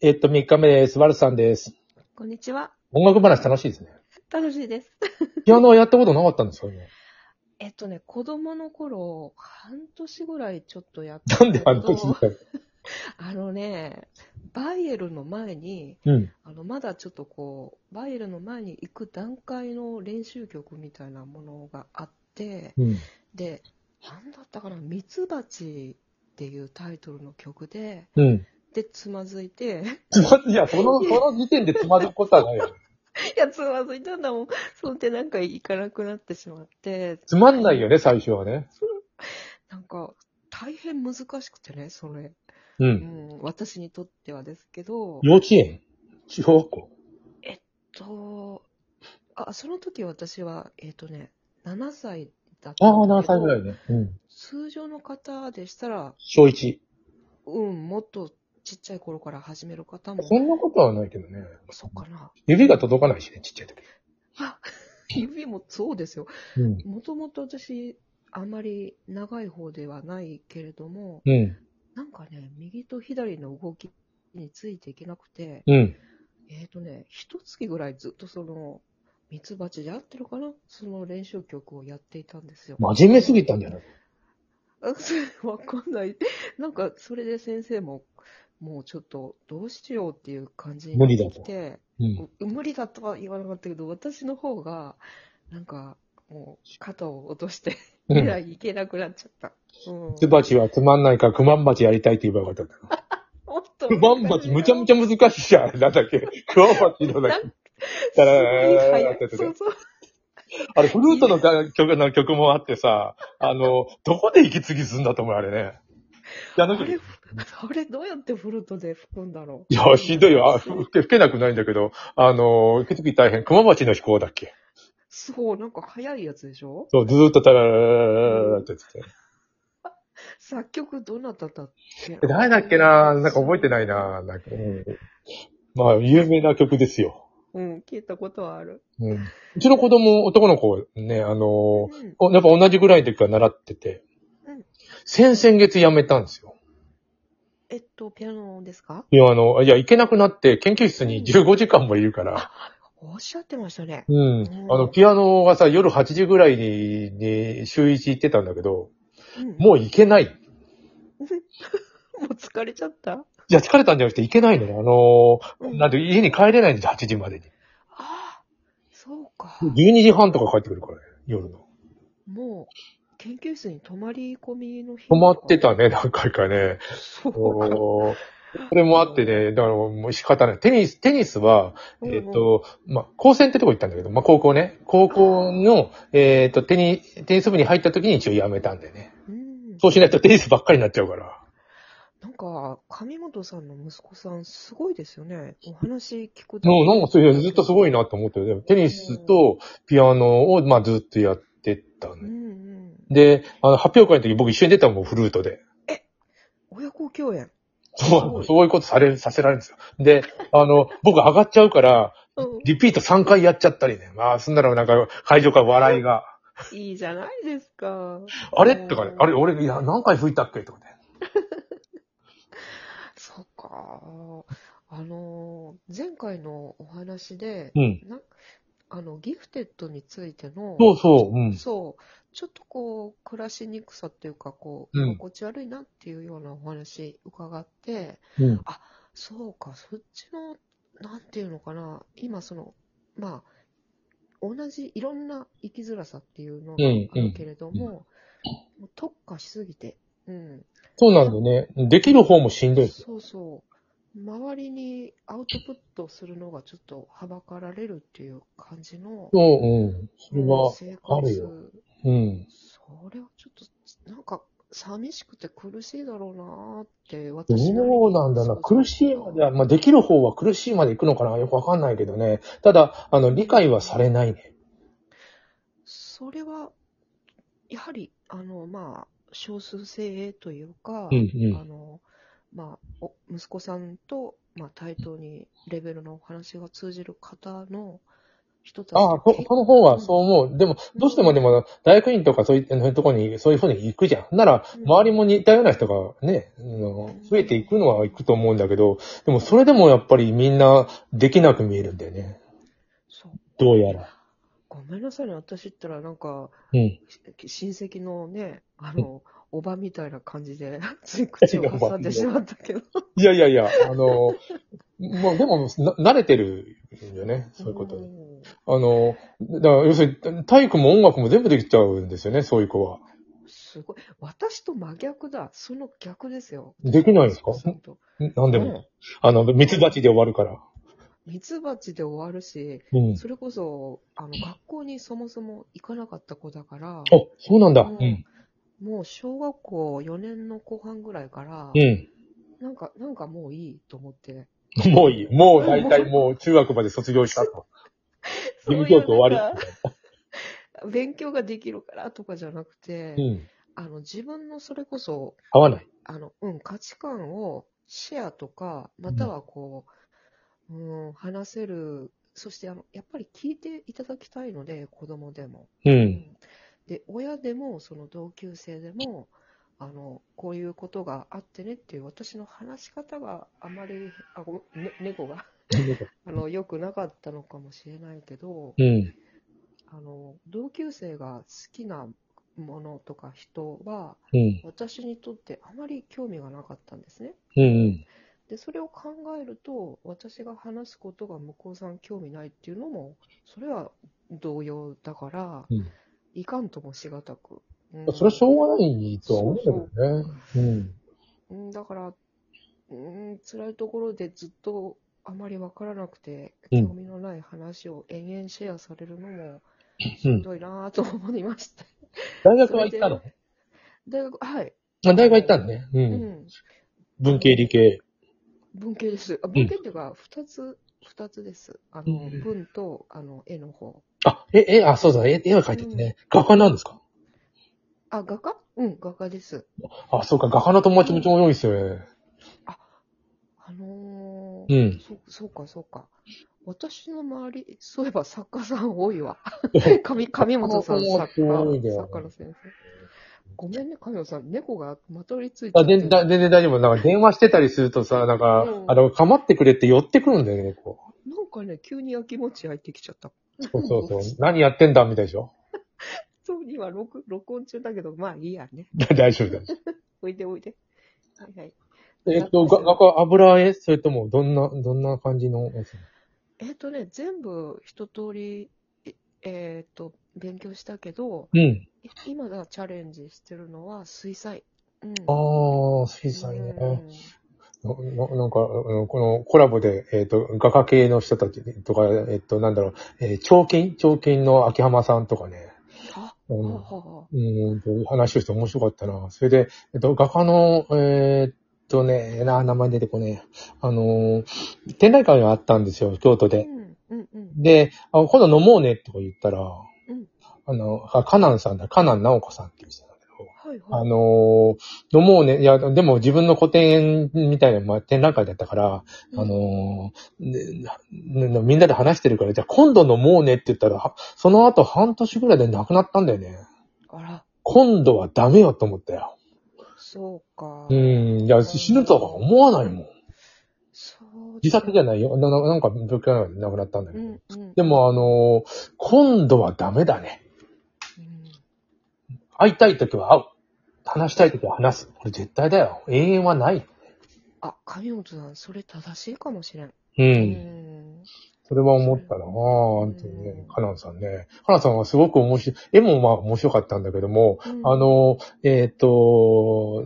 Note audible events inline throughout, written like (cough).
えっと、3日目です。ワルさんです。こんにちは。音楽話楽しいですね。楽しいです。ピアノはやったことなかったんですか？ね。えっとね、子供の頃、半年ぐらいちょっとやったなんで半年ぐらい？(laughs) あのね、バイエルの前に、うん。あの、まだちょっとこう、バイエルの前に行く段階の練習曲みたいなものがあって、うん。で、なんだったかな、ミツバチっていうタイトルの曲で、うん。で、つまずいて、つま、いや、その、その時点でつまずくことはないよ。いや、つまずいたんだもん。そんでなんか行かなくなってしまって、つまんないよね、最初はね。なんか、大変難しくてね、それ。う。うんん、私にとってはですけど、幼稚園？小学校？と、あ、その時私は、えっ、とね、7歳だったああ、んだ何けど歳ぐらいね。うん。通常の方でしたら、小1。うん、もっとちっちゃい頃から始める方も、そんなことはないけどね。そっかな。指が届かないしね、ちっちゃい時。あ、指もそうですよ。うん。もともと私、あまり長い方ではないけれども、うん。なんかね、右と左の動きについていけなくて、うん。えっ、とね、一月ぐらいずっとその、ミツバチで合ってるかな？その練習曲をやっていたんですよ。真面目すぎたんじゃない？(laughs) わかんない。なんか、それで先生も、もうちょっと、どうしようっていう感じになってきて、うん。う無理だとは言わなかったけど、私の方が、なんか、もう、肩を落として、うん未来行けなくなっちゃった。うん。ツバチはつまんないからクマンバチやりたいって言えばよかったんだ。(laughs) もっとクマンバチむちゃむちゃ難しいじゃん。なんだっけ。クマンバチのだってやつねそうそう。あれ、フルートの楽曲の曲もあってさ、あの、どこで息継ぎするんだと思う、あれね。ピアノ曲。あれい、あれどうやってフルートで吹くんだろう。や、ひどいよ。あ、吹け、吹けなくないんだけど、あの、息継ぎ大変。クマバチの飛行だっけそう、なんか早いやつでしょ？そう、ずーっとタララララララってやってて。(laughs) 作曲どなただっけ？え誰だっけな？なんか覚えてないななんか、うん、まあ、有名な曲ですよ。うん、聞いたことはある。うん。うちの子供、男の子ね、あの、うんおやっぱ同じぐらいの時から習っててうん、先々月辞めたんですよ。えっと、ピアノですか？いや、あの、いや、行けなくなって、研究室に15時間もいるから、おっしゃってましたね。うん。んあの、ピアノがさ、夜8時ぐらいに、に週1行ってたんだけど、うんもう行けない。(laughs) もう疲れちゃった？いや、疲れたんじゃなくて行けないのよ。あの、うんなんで家に帰れないんですよ、8時までに。ああ、そうか。12時半とか帰ってくるからね、夜の。もう、研究室に泊まり込みの日泊まってたね、何回かね。そうそれもあってね、だからもう仕方ない。テニス、テニスは、えっ、と、まあ、高専ってとこ行ったんだけど、まあ、高校ね。高校の、えっ、と、テニ、テニス部に入った時に一応辞めたんだよね。うん。そうしないとテニスばっかりになっちゃうから。なんか、上本さんの息子さん、すごいですよね。お話聞くと。もうなんかそれずっとすごいなと思ってる。テニスとピアノを、まあ、ずっとやってたうんうね。ん。で、あの、発表会の時僕一緒に出たもん、フルートで。親子共演。そう、そういうことされ、させられるんですよ。で、あの、僕上がっちゃうから、うん。リピート3回やっちゃったりね。まあ、そんなのなんか、会場から笑いが。いいじゃないですか。あれ？とかね、あれ、俺、いや、何回吹いたっけ？とかね。(laughs) そっか。あのー、前回のお話で、うん。なあの、ギフテッドについての、そうそう、うん。そうちょっとこう、暮らしにくさっていうか、こう、うん心地悪いなっていうようなお話伺って、うん。そうか、そっちの、なんていうのかな、今その、まあ、同じいろんな生きづらさっていうのがあるけれども、もう特化しすぎて、うん。そうなんだよね。できる方もしんどいですよ。そうそう。周りにアウトプットするのがちょっとはばかられるっていう感じの、そう、うん。それは、生あるよ活。うん。それはちょっと、なんか、寂しくて苦しいだろうなーって、私そうなんだな。苦しいまでは、まあ、できる方は苦しいまで行くのかなよくわかんないけどね。ただ、あの、理解はされないね。それは、やはり、あの、まあ、少数精鋭というか、うんうんあの、まあ、お息子さんと、まあ、対等にレベルのお話が通じる方の、人たちああ、そ、その方がそう思う。でも、どうしてもでも、大学院とかそういったところに、そういうふうに行くじゃん。なら、周りも似たような人がね、増えていくのは行くと思うんだけど、でもそれでもやっぱりみんなできなく見えるんだよね。そう。どうやら。ごめんなさいね、私ったらなんか、うん。親戚のね、あの、おばみたいな感じで、(laughs) つい口を挟んでしまったけど。いやいやいや、あの、もうでも、慣れてるよね、そういうことに。あの、だから要するに、体育も音楽も全部できちゃうんですよね、そういう子は。すごい。私と真逆だ。その逆ですよ。できないんですか？なんでも、うん、あの、蜜蜂で終わるから。蜜蜂で終わるし、うん、それこそ、あの、学校にそもそも行かなかった子だから。あ、そうなんだ。うん。もう小学校4年の後半ぐらいから、うん。なんか、なんかもういいと思って。もういい。もう大体 (laughs) もう中学まで卒業したと。義務教育終わり。勉強ができるからとかじゃなくて、うん、あの、自分のそれこそ、合わない。あの、うん、価値観をシェアとか、またはこう、うん、うん、話せる、そしてあの、やっぱり聞いていただきたいので、子供でも。うん。で、親でも、その同級生でも、あの、こういうことがあってねっていう私の話し方があまり、あ、ごめん、ね、猫が (laughs) あの、良くなかったのかもしれないけど、うん、あの、同級生が好きなものとか人は、うん、私にとってあまり興味がなかったんですね。うんうん、で、それを考えると、私が話すことが向こうさん興味ないっていうのも、それは同様だから、うん、いかんともしがたく。うん、それはしょうがないとは思うんだけどね。そうそううん、だから、うん、辛いところでずっとあまりわからなくて、興味のない話を延々シェアされるのも、しんどいなぁと思いました。大学は行ったの？大学、はい。あ、大学行ったんね。うん。うん、文系、理系。文系です。あ文系っていうか、二つ、二つです。あの、うん、文と、あの、絵の方。あ、え、え、あ、そうだ、絵、絵が描いててね。画家なんですか？あ、画家？うん、画家です。あ、そうか、画家の友達も多いですよね。あ、あのー、うん。そ、そうか、そうか。私の周り、そういえば作家さん多いわ。上、(laughs) 上本さん作家、作家の先生。ごめんね、上本さん。猫がまとりついてあ、全然、全然大丈夫。なんか電話してたりするとさ、なんか、うん、あの、かまってくれって寄ってくるんだよね、猫。なんかね、急に焼きもち焼いてきちゃった。そうそうそう。何やってんだみたいでしょ？(laughs) そう、今録、録音中だけど、まあいいやね。(laughs) 大丈夫だ。お (laughs) いでおいで。はいはい。えっと、が、が、油絵？それとも、どんな、どんな感じのやつえっ、とね、全部一通り、えっ、と、勉強したけど、うん。今だチャレンジしてるのは水彩。うん、ああ、水彩ね。ななんか、このコラボで、えっ、ー、と、画家系の人たちとか、えっ、ー、と、なんだろう、えー、彫金？彫金の秋浜さんとかね。あ、うん、うん、話をして面白かったな。それで、えっと、画家の、えー、っとね、な、名前出てこねあの展覧会があったんですよ、京都で。うんうんうん、で、あ今度飲もうねとか言ったら、うん、あの、カナンさんだ、カナン直子さんっていう人はいはい、あのー、飲もうね、いや、でも自分の個展みたいな、まあ、展覧会だったから、うん、あのー、みんなで話してるから、じゃあ今度飲もうねって言ったら、その後半年ぐらいで亡くなったんだよね。あら。今度はダメよと思ったよ。そうか。うん、いや、死ぬとは思わないもん。自殺じゃないよ。ななんか病気が亡くなったんだけど。うんうん、でも、あのー、今度はダメだね。うん、会いたいときは会う。話したいときは話す。これ絶対だよ。永遠はない。あ、上本さん、それ正しいかもしれん。うん。うんそれは思ったなぁ、本当にね、カナンさんね。カナンさんはすごく面白い、絵もまあ面白かったんだけども、うん、あの、えっ、ー、と、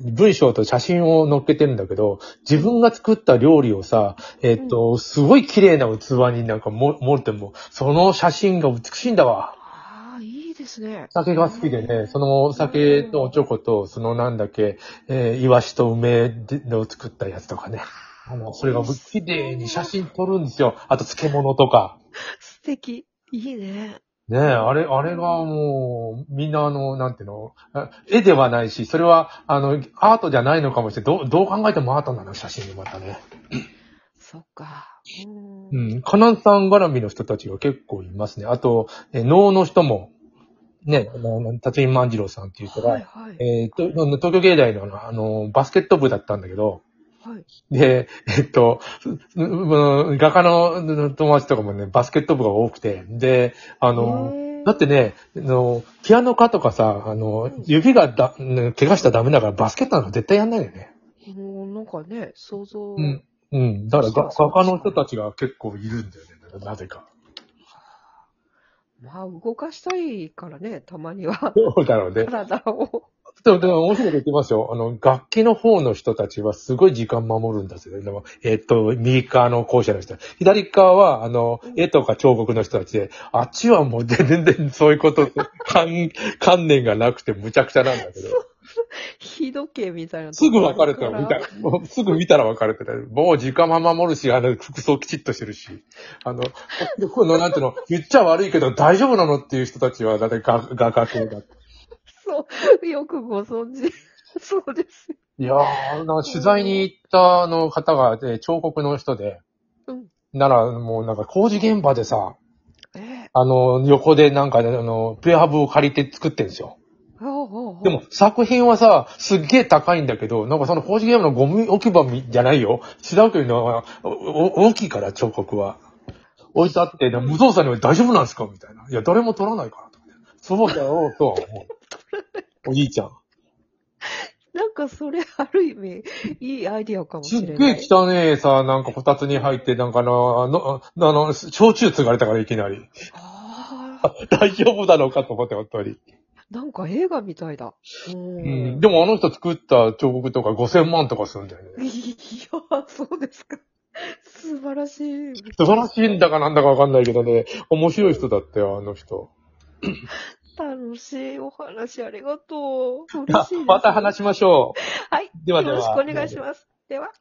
文章と写真を載っけてるんだけど、自分が作った料理をさ、えっ、ー、と、すごい綺麗な器になんかも持っても、その写真が美しいんだわ。ですね。酒が好きでね、そのお酒とおチョコと、そのなんだっけ、えー、イワシと梅を作ったやつとかね。あの、それが綺麗に写真撮るんですよ。あと漬物とか。素敵。いいね。ねえ、あれ、あれがもう、みんなあの、なんていうの、絵ではないし、それは、あの、アートじゃないのかもしれない。どう、どう考えてもアートなの、写真でまたね。そっか。うん。うん。カナンさん絡みの人たちが結構いますね。あと、え能の人も、ね、あの、辰巳万次郎さんっていう人が、はいはい、えー、と、東京芸大のあの、バスケット部だったんだけど、はい。で、えっと、画家の友達とかもね、バスケット部が多くて、で、あの、だってね、あの、ピアノ科とかさ、あの、指がだ、怪我したらダメだからバスケットなんか絶対やんないよね。もうなんかね、想像。うん。うん。だから画家の人たちが結構いるんだよね、なぜか。まあ、動かしたいからね、たまには。そうだろうね。体を。でも、でも面白いこと言ってますよ。あの、楽器の方の人たちはすごい時間守るんですよ。でも、えっ、と、右側の校舎の人。左側は、あの、絵とか彫刻の人たちで、あっちはもう全然そういうこと、観、観念がなくてむちゃくちゃなんだけど。日時計みたいな。すぐ分かれてるみたい。もうすぐ見たら分かれてる。もう時間も守るし、あの、服装きちっとしてるし。あの、この、なんていうの、(laughs) 言っちゃ悪いけど大丈夫なのっていう人たちは、だって画、画家系だ。そう、よくご存知。そうです。いやー、な取材に行ったの方が、で、彫刻の人で、うん。なら、もうなんか工事現場でさ、ええあの、横でなんか、ね、あの、プレハブを借りて作ってんですよ。でも、作品はさ、すっげえ高いんだけど、なんかその工事現場のゴミ置き場じゃないよ。違うというのは、大きいから、彫刻は。置いてあって、無造作に大丈夫なんですか？みたいな。いや、誰も取らないからと。そうだよ、とは思う。おじいちゃん。なんかそれある意味、いいアイディアかもしれない。すっげえ汚ねえさ、なんかこたつに入って、なんかの、あの、あの、焼酎継がれたからいきなり。(laughs) 大丈夫だろうかと思って、本当に。なんか映画みたいだ。うん。でもあの人作った彫刻とか5000万とかするんだよね。いや、そうですか。素晴らしい。素晴らしいんだかなんだかわかんないけどね、面白い人だったよ、あの人。楽しいお話ありがとう。嬉しいです、また話しましょう。はい。ではでは。よろしくお願いします。では。